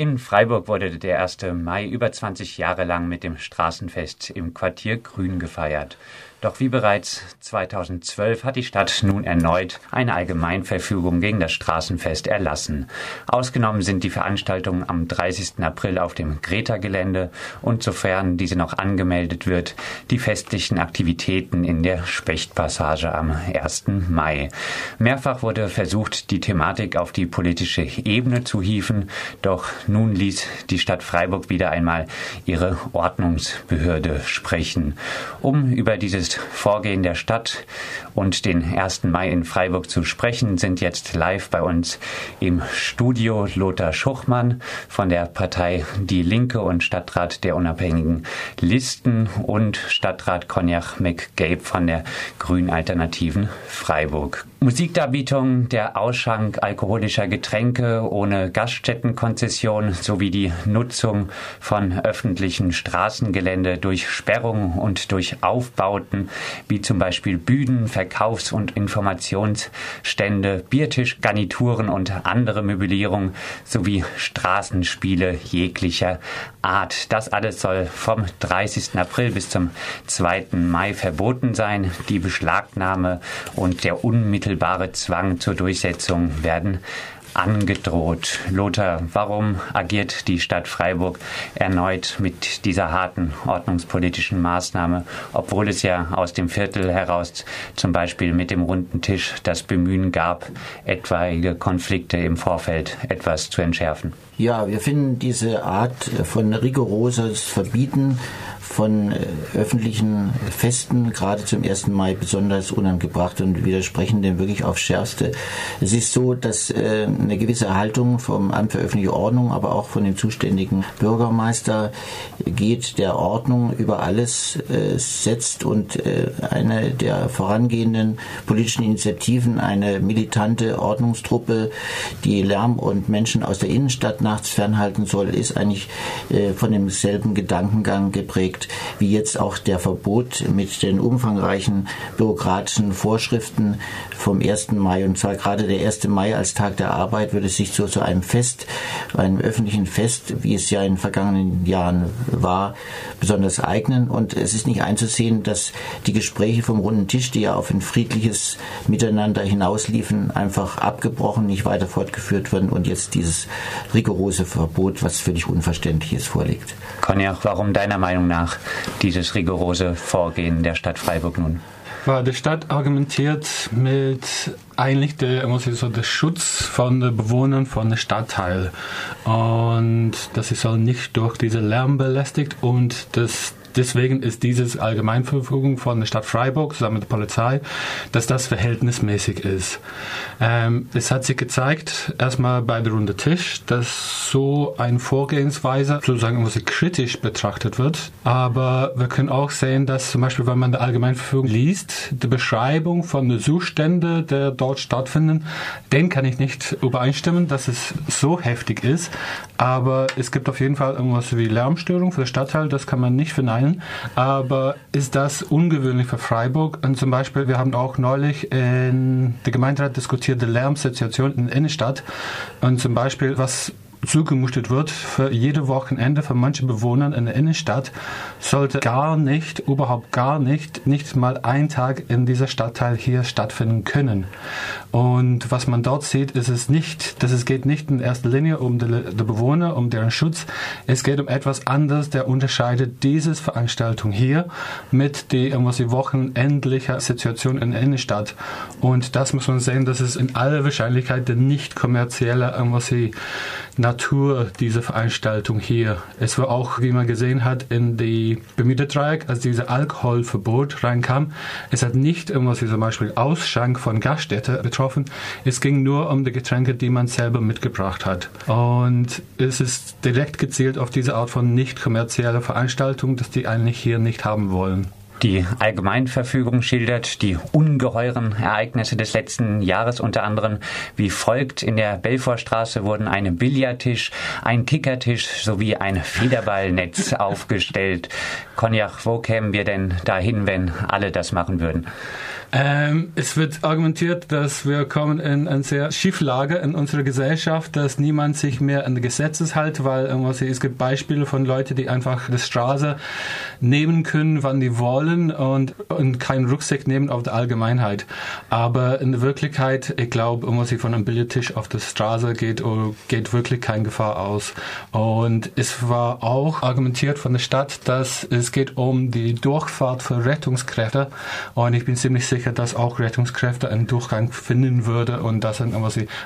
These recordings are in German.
In Freiburg wurde der 1. Mai über 20 Jahre lang mit dem Straßenfest im Quartier Grün gefeiert. Doch wie bereits 2012 hat die Stadt nun erneut eine Allgemeinverfügung gegen das Straßenfest erlassen. Ausgenommen sind die Veranstaltungen am 30. April auf dem Greta-Gelände und sofern diese noch angemeldet wird, die festlichen Aktivitäten in der Spechtpassage am 1. Mai. Mehrfach wurde versucht, die Thematik auf die politische Ebene zu hieven, doch nun ließ die Stadt Freiburg wieder einmal ihre Ordnungsbehörde sprechen. Um über dieses Vorgehen der Stadt und den 1. Mai in Freiburg zu sprechen, sind jetzt live bei uns im Studio Lothar Schuchmann von der Partei Die Linke und Stadtrat der Unabhängigen Listen und Stadtrat Konjach McGabe von der Grünen Alternativen Freiburg. Musikdarbietung, der Ausschank alkoholischer Getränke ohne Gaststättenkonzession sowie die Nutzung von öffentlichen Straßengelände durch Sperrungen und durch Aufbauten wie zum Beispiel Bühnen, Verkaufs- und Informationsstände, Biertischgarnituren und andere Möblierung sowie Straßenspiele jeglicher Art. Das alles soll vom 30. April bis zum 2. Mai verboten sein. Die Beschlagnahme und der unmittelbare Zwang zur Durchsetzung werden angedroht. Lothar, warum agiert die Stadt Freiburg erneut mit dieser harten ordnungspolitischen Maßnahme, obwohl es ja aus dem Viertel heraus zum Beispiel mit dem runden Tisch das Bemühen gab, etwaige Konflikte im Vorfeld etwas zu entschärfen? Ja, wir finden diese Art von rigoroses Verbieten von äh, öffentlichen Festen, gerade zum 1. Mai, besonders unangebracht und widersprechen dem wirklich aufs Schärfste. Es ist so, dass äh, eine gewisse Haltung vom Amt für öffentliche Ordnung, aber auch von dem zuständigen Bürgermeister geht, der Ordnung über alles äh, setzt und eine der vorangehenden politischen Initiativen, eine militante Ordnungstruppe, die Lärm und Menschen aus der Innenstadt nachts fernhalten soll, ist eigentlich von demselben Gedankengang geprägt wie jetzt auch der Verbot mit den umfangreichen bürokratischen Vorschriften vom 1. Mai. Und zwar gerade der 1. Mai als Tag der Arbeit würde sich so zu einem Fest, einem öffentlichen Fest, wie es ja in den vergangenen Jahren war, besonders eignen. Und es ist nicht einzusehen, dass die Gespräche vom runden Tisch, die ja auf ein friedliches Miteinander hinausliefen, einfach abgebrochen, nicht weiter fortgeführt werden und jetzt dieses rigorose Verbot, was völlig unverständlich ist, vorliegt. Konja, warum deiner Meinung nach dieses rigorose Vorgehen der Stadt Freiburg nun? Die Stadt argumentiert mit eigentlich der, muss ich so, der Schutz von den Bewohnern von der Stadtteil. Und dass sie soll nicht durch diese Lärm belästigt und das deswegen ist dieses Allgemeinverfügung von der Stadt Freiburg zusammen mit der Polizei, dass das verhältnismäßig ist. Ähm, es hat sich gezeigt, erstmal bei der Runde Tisch, dass so eine Vorgehensweise sozusagen irgendwie kritisch betrachtet wird. Aber wir können auch sehen, dass zum Beispiel, wenn man die Allgemeinverfügung liest, die Beschreibung von den Zuständen, die dort stattfinden, den kann ich nicht übereinstimmen, dass es so heftig ist. Aber es gibt auf jeden Fall irgendwas wie Lärmstörung für den Stadtteil, das kann man nicht verneinen sein. Aber ist das ungewöhnlich für Freiburg? Und zum Beispiel, wir haben auch neulich in der Gemeinderat diskutiert, die Lärmsituation in der Innenstadt. Und zum Beispiel, was zugemutet wird für jede Wochenende für manche Bewohner in der Innenstadt, sollte gar nicht, überhaupt gar nicht, nicht mal ein Tag in dieser Stadtteil hier stattfinden können. Und was man dort sieht, ist es nicht, dass es geht nicht in erster Linie um die, die Bewohner, um deren Schutz. Es geht um etwas anderes, der unterscheidet diese Veranstaltung hier mit der irgendwas wochenendlichen Situation in der Innenstadt. Und das muss man sehen, dass es in aller Wahrscheinlichkeit der nicht kommerzielle irgendwas Natur dieser Veranstaltung hier. Es war auch, wie man gesehen hat, in die Bermuda-Dreieck, als dieses Alkoholverbot reinkam. Es hat nicht irgendwas wie zum Beispiel Ausschank von Gaststätten betroffen. Es ging nur um die Getränke, die man selber mitgebracht hat. Und es ist direkt gezielt auf diese Art von nicht kommerzielle Veranstaltung, dass die eigentlich hier nicht haben wollen. Die Allgemeinverfügung schildert die ungeheuren Ereignisse des letzten Jahres unter anderem wie folgt. In der Belfortstraße wurden ein Billardtisch, ein Kickertisch sowie ein Federballnetz aufgestellt. Konjach, wo kämen wir denn dahin, wenn alle das machen würden? Ähm, es wird argumentiert, dass wir kommen in eine sehr Schieflage in unserer Gesellschaft, dass niemand sich mehr an die Gesetze hält, weil es gibt Beispiele von Leuten, die einfach die Straße nehmen können, wann die wollen und, und keinen Rucksack nehmen auf die Allgemeinheit. Aber in der Wirklichkeit, ich glaube, wenn man von einem Billardtisch auf die Straße geht, oh, geht wirklich keine Gefahr aus. Und es war auch argumentiert von der Stadt, dass es geht um die Durchfahrt für Rettungskräfte. Und ich bin ziemlich sicher, dass auch Rettungskräfte einen Durchgang finden würde und dass ein,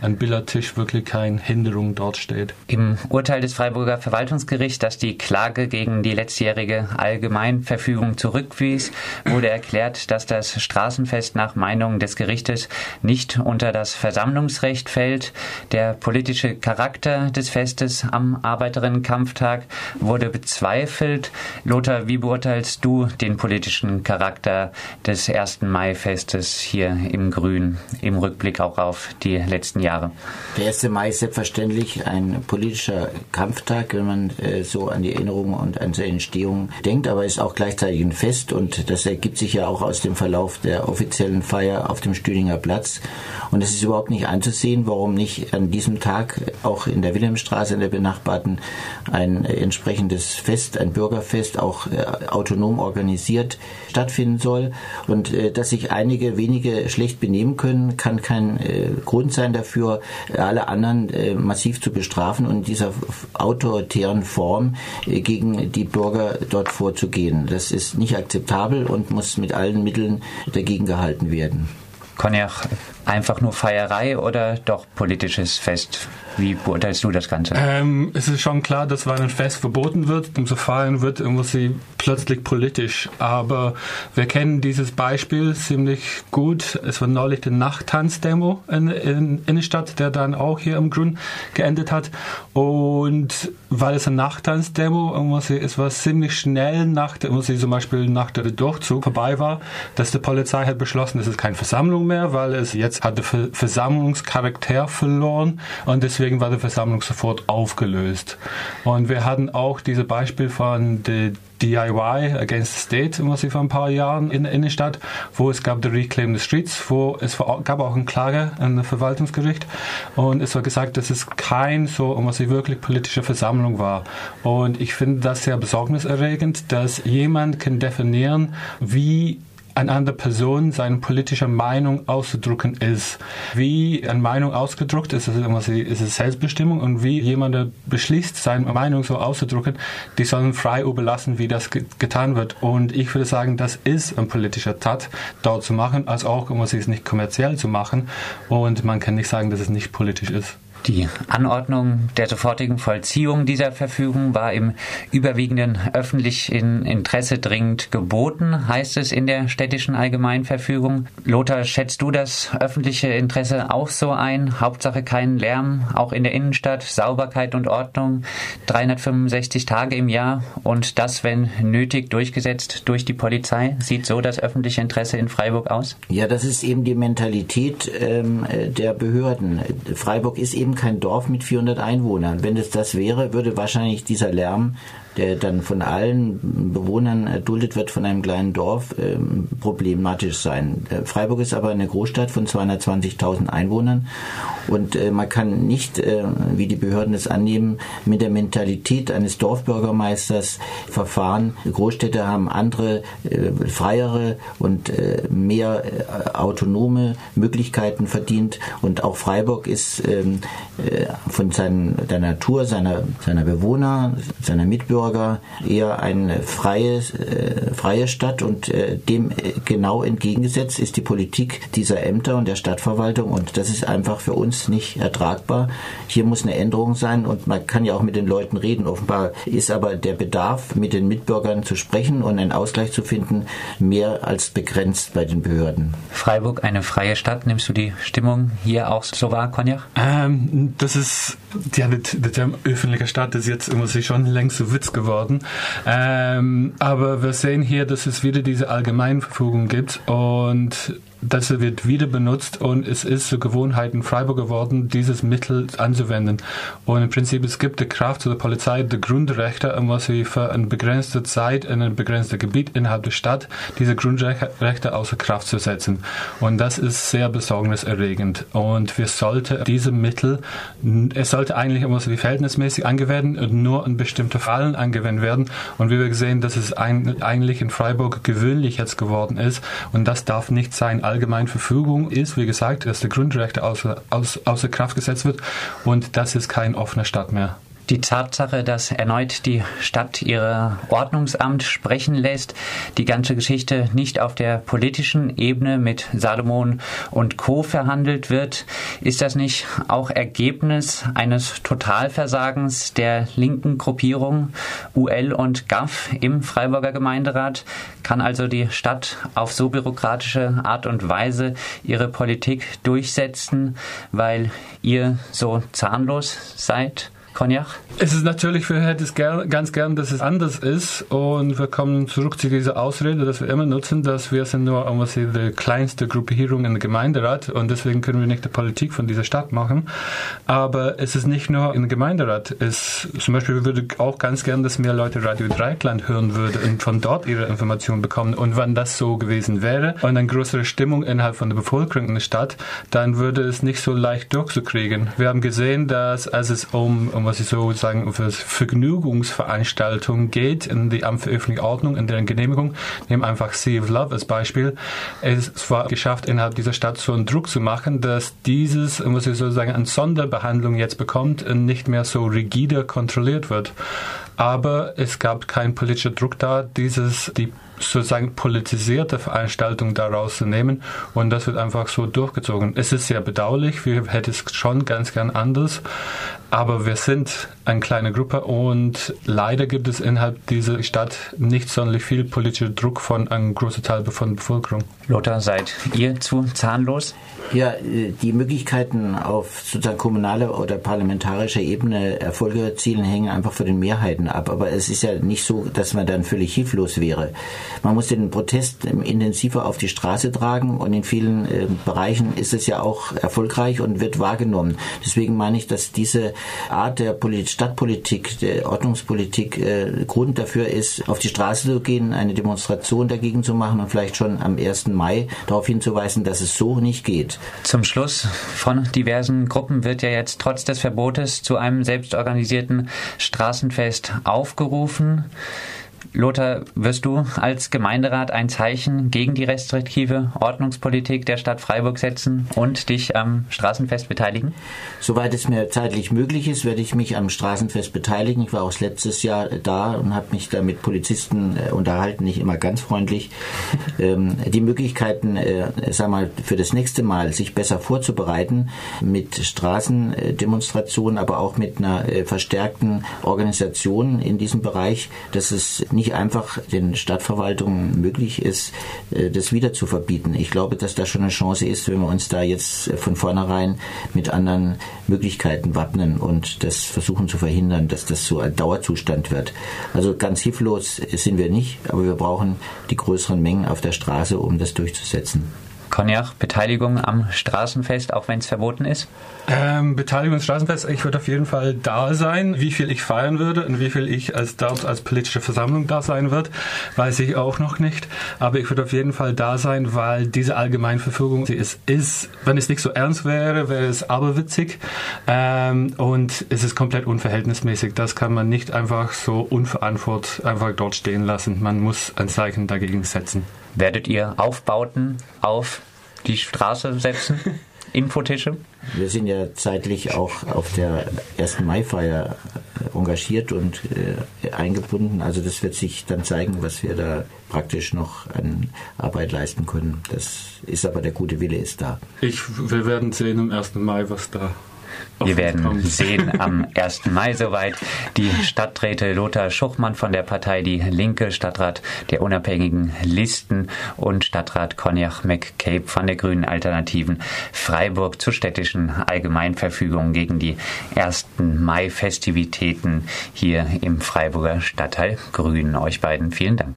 ein Billardtisch wirklich keine Hinderung dort steht. Im Urteil des Freiburger Verwaltungsgerichts, das die Klage gegen die letztjährige Allgemeinverfügung zurückwies, wurde erklärt, dass das Straßenfest nach Meinung des Gerichtes nicht unter das Versammlungsrecht fällt. Der politische Charakter des Festes am Arbeiterinnenkampftag wurde bezweifelt. Lothar, wie beurteilst du den politischen Charakter des 1. Mai-Festes hier im Grün, im Rückblick auch auf die letzten Jahre? Der 1. Mai ist selbstverständlich ein politischer Kampftag, wenn man äh, so an die Erinnerung und an seine Entstehung denkt, aber ist auch gleichzeitig ein Fest und das ergibt sich ja auch aus dem Verlauf der offiziellen Feier auf dem Stühlinger Platz. Und es ist überhaupt nicht anzusehen, warum nicht an diesem Tag auch in der Wilhelmstraße, in der benachbarten, ein entsprechendes Fest, ein Bürgerfest, auch äh, autonom organisiert stattfinden soll. Und äh, dass sich einige wenige schlecht benehmen können, kann kein äh, Grund sein dafür, alle anderen äh, massiv zu bestrafen und in dieser autoritären Form äh, gegen die Bürger dort vorzugehen. Das ist nicht akzeptabel und muss mit allen Mitteln dagegen gehalten werden. Konjach, einfach nur Feierei oder doch politisches Fest? Wie beurteilst du das Ganze? Ähm, es ist schon klar, dass wenn ein Fest verboten wird, umso feiern wird, muss sie plötzlich politisch. Aber wir kennen dieses Beispiel ziemlich gut. Es war neulich die Nachttanzdemo in, in Innenstadt, der dann auch hier im Grund geendet hat. Und weil es eine Nachttanzdemo, es war ziemlich schnell nach, muss sie zum Beispiel nach der Durchzug vorbei war, dass die Polizei hat beschlossen, es ist keine Versammlung mehr, weil es jetzt hat den Versammlungscharakter verloren und deswegen war die Versammlung sofort aufgelöst. Und wir hatten auch dieses Beispiel von der DIY Against the State, was sie vor ein paar Jahren in der Innenstadt, wo es gab die Reclaim the Streets, wo es gab auch eine Klage an das Verwaltungsgericht und es war gesagt, dass es kein so, was sie wirklich politische Versammlung war. Und ich finde das sehr besorgniserregend, dass jemand kann definieren, wie eine andere Person seine politische Meinung auszudrücken ist. Wie eine Meinung ausgedrückt ist, ist es Selbstbestimmung und wie jemand beschließt, seine Meinung so auszudrücken, die sollen frei überlassen, wie das getan wird. Und ich würde sagen, das ist ein politischer Tat, dort zu machen, als auch, um es nicht kommerziell zu machen. Und man kann nicht sagen, dass es nicht politisch ist. Die Anordnung der sofortigen Vollziehung dieser Verfügung war im überwiegenden öffentlichen Interesse dringend geboten, heißt es in der städtischen Allgemeinverfügung. Lothar, schätzt du das öffentliche Interesse auch so ein? Hauptsache keinen Lärm, auch in der Innenstadt, Sauberkeit und Ordnung, 365 Tage im Jahr und das, wenn nötig, durchgesetzt durch die Polizei. Sieht so das öffentliche Interesse in Freiburg aus? Ja, das ist eben die Mentalität ähm, der Behörden. Freiburg ist eben eben kein Dorf mit 400 Einwohnern. Wenn es das wäre, würde wahrscheinlich dieser Lärm der dann von allen Bewohnern erduldet wird von einem kleinen Dorf, ähm, problematisch sein. Äh, Freiburg ist aber eine Großstadt von 220.000 Einwohnern und äh, man kann nicht, äh, wie die Behörden es annehmen, mit der Mentalität eines Dorfbürgermeisters verfahren. Großstädte haben andere, freiere und mehr autonome Möglichkeiten verdient und auch Freiburg ist ähm, von seinen, der Natur seiner, seiner Bewohner, seiner Mitbürger Bürger eher eine freie, äh, freie Stadt und äh, dem äh, genau entgegengesetzt ist die Politik dieser Ämter und der Stadtverwaltung und das ist einfach für uns nicht ertragbar. Hier muss eine Änderung sein und man kann ja auch mit den Leuten reden. Offenbar ist aber der Bedarf, mit den Mitbürgern zu sprechen und einen Ausgleich zu finden, mehr als begrenzt bei den Behörden. Freiburg, eine freie Stadt, nimmst du die Stimmung hier auch so wahr, Konjach? Ähm, das ist, ja, der Term öffentliche Stadt ist jetzt immer schon längst so Witz geworden. Ähm, aber wir sehen hier, dass es wieder diese Allgemeinverfügung gibt und das wird wieder benutzt und es ist zur Gewohnheit in Freiburg geworden, dieses Mittel anzuwenden. Und im Prinzip, es gibt die Kraft der Polizei, die Grundrechte, um was sie für eine begrenzte Zeit in einem begrenzten Gebiet innerhalb der Stadt diese Grundrechte außer Kraft zu setzen. Und das ist sehr besorgniserregend. Und wir sollten diese Mittel, es sollte eigentlich immer so wie verhältnismäßig angewendet und nur in bestimmten Fallen angewendet werden. Und wie wir gesehen, dass es ein, eigentlich in Freiburg gewöhnlich jetzt geworden ist. Und das darf nicht sein allgemeinen Verfügung ist, wie gesagt, dass die Grundrechte außer, außer, Kraft gesetzt wird und das ist kein offener Stadt mehr. Die Tatsache, dass erneut die Stadt ihr Ordnungsamt sprechen lässt, die ganze Geschichte nicht auf der politischen Ebene mit Salomon und Co. verhandelt wird, ist das nicht auch Ergebnis eines Totalversagens der linken Gruppierung UL und GAF im Freiburger Gemeinderat? Kann also die Stadt auf so bürokratische Art und Weise ihre Politik durchsetzen, weil ihr so zahnlos seid? Cognac? Es ist natürlich, wir hätten es ganz gern, dass es anders ist und wir kommen zurück zu dieser Ausrede, dass wir immer nutzen, dass wir sind nur die kleinste Gruppierung der Gemeinderat und deswegen können wir nicht die Politik von dieser Stadt machen. Aber es ist nicht nur im Gemeinderat. Es, zum Beispiel, wir würden auch ganz gern, dass mehr Leute Radio Dreieckland hören würden und von dort ihre Informationen bekommen. Und wenn das so gewesen wäre und eine größere Stimmung innerhalb von der Bevölkerung in der Stadt, dann würde es nicht so leicht durchzukriegen. Wir haben gesehen, dass als es um, um was ich sozusagen für Vergnügungsveranstaltungen geht, in die Amt für öffentliche Ordnung, in deren Genehmigung, nehmen einfach Sea of Love als Beispiel. Es war geschafft, innerhalb dieser Stadt so einen Druck zu machen, dass dieses, ich sozusagen, eine Sonderbehandlung jetzt bekommt und nicht mehr so rigide kontrolliert wird. Aber es gab keinen politischen Druck da, dieses, die sozusagen politisierte Veranstaltung daraus zu nehmen und das wird einfach so durchgezogen. Es ist sehr bedauerlich, wir hätten es schon ganz gern anders, aber wir sind eine kleine Gruppe und leider gibt es innerhalb dieser Stadt nicht sonderlich viel politischer Druck von einem großen Teil von der Bevölkerung. Lothar, seid ihr zu zahnlos? Ja, äh, die Möglichkeiten auf sozusagen kommunaler oder parlamentarischer Ebene Erfolge erzielen, hängen einfach von den Mehrheiten ab. Aber es ist ja nicht so, dass man dann völlig hilflos wäre. Man muss den Protest intensiver auf die Straße tragen und in vielen äh, Bereichen ist es ja auch erfolgreich und wird wahrgenommen. Deswegen meine ich, dass diese Art der Stadtpolitik, der Ordnungspolitik äh, Grund dafür ist, auf die Straße zu gehen, eine Demonstration dagegen zu machen und vielleicht schon am 1. Mai darauf hinzuweisen, dass es so nicht geht. Zum Schluss von diversen Gruppen wird ja jetzt trotz des Verbotes zu einem selbstorganisierten Straßenfest aufgerufen. Lothar, wirst du als Gemeinderat ein Zeichen gegen die restriktive Ordnungspolitik der Stadt Freiburg setzen und dich am Straßenfest beteiligen? Soweit es mir zeitlich möglich ist, werde ich mich am Straßenfest beteiligen. Ich war auch letztes Jahr da und habe mich da mit Polizisten äh, unterhalten, nicht immer ganz freundlich. ähm, die Möglichkeiten, äh, sag mal, für das nächste Mal sich besser vorzubereiten mit Straßendemonstrationen, aber auch mit einer äh, verstärkten Organisation in diesem Bereich, das ist nicht einfach den Stadtverwaltungen möglich ist, äh, das wieder zu verbieten. Ich glaube, dass da schon eine Chance ist, wenn wir uns da jetzt von vornherein mit anderen Möglichkeiten wappnen und das versuchen zu verhindern, dass das so ein Dauerzustand wird. Also ganz hilflos sind wir nicht, aber wir brauchen die größeren Mengen auf der Straße, um das durchzusetzen. Cognac, Beteiligung am Straßenfest, auch wenn es verboten ist? Ähm, Beteiligung am Straßenfest, ich würde auf jeden Fall da sein. Wie viel ich feiern würde und wie viel ich als als politische Versammlung da sein wird, weiß ich auch noch nicht. Aber ich würde auf jeden Fall da sein, weil diese Allgemeinverfügung sie ist, ist, wenn es nicht so ernst wäre, wäre es aberwitzig. Ähm, und es ist komplett unverhältnismäßig. Das kann man nicht einfach so unverantwortlich einfach dort stehen lassen. Man muss ein Zeichen dagegen setzen. Werdet ihr Aufbauten auf die Straße setzen? Infotische? Wir sind ja zeitlich auch auf der 1. Mai-Feier äh, engagiert und äh, eingebunden. Also das wird sich dann zeigen, was wir da praktisch noch an Arbeit leisten können. Das ist aber der gute Wille ist da. Ich, wir werden sehen am 1. Mai, was da wir werden sehen am 1. Mai soweit. Die Stadträte Lothar Schuchmann von der Partei Die Linke, Stadtrat der unabhängigen Listen und Stadtrat Cognac McCabe von der Grünen Alternativen Freiburg zur städtischen Allgemeinverfügung gegen die 1. Mai-Festivitäten hier im Freiburger Stadtteil Grün. Euch beiden vielen Dank.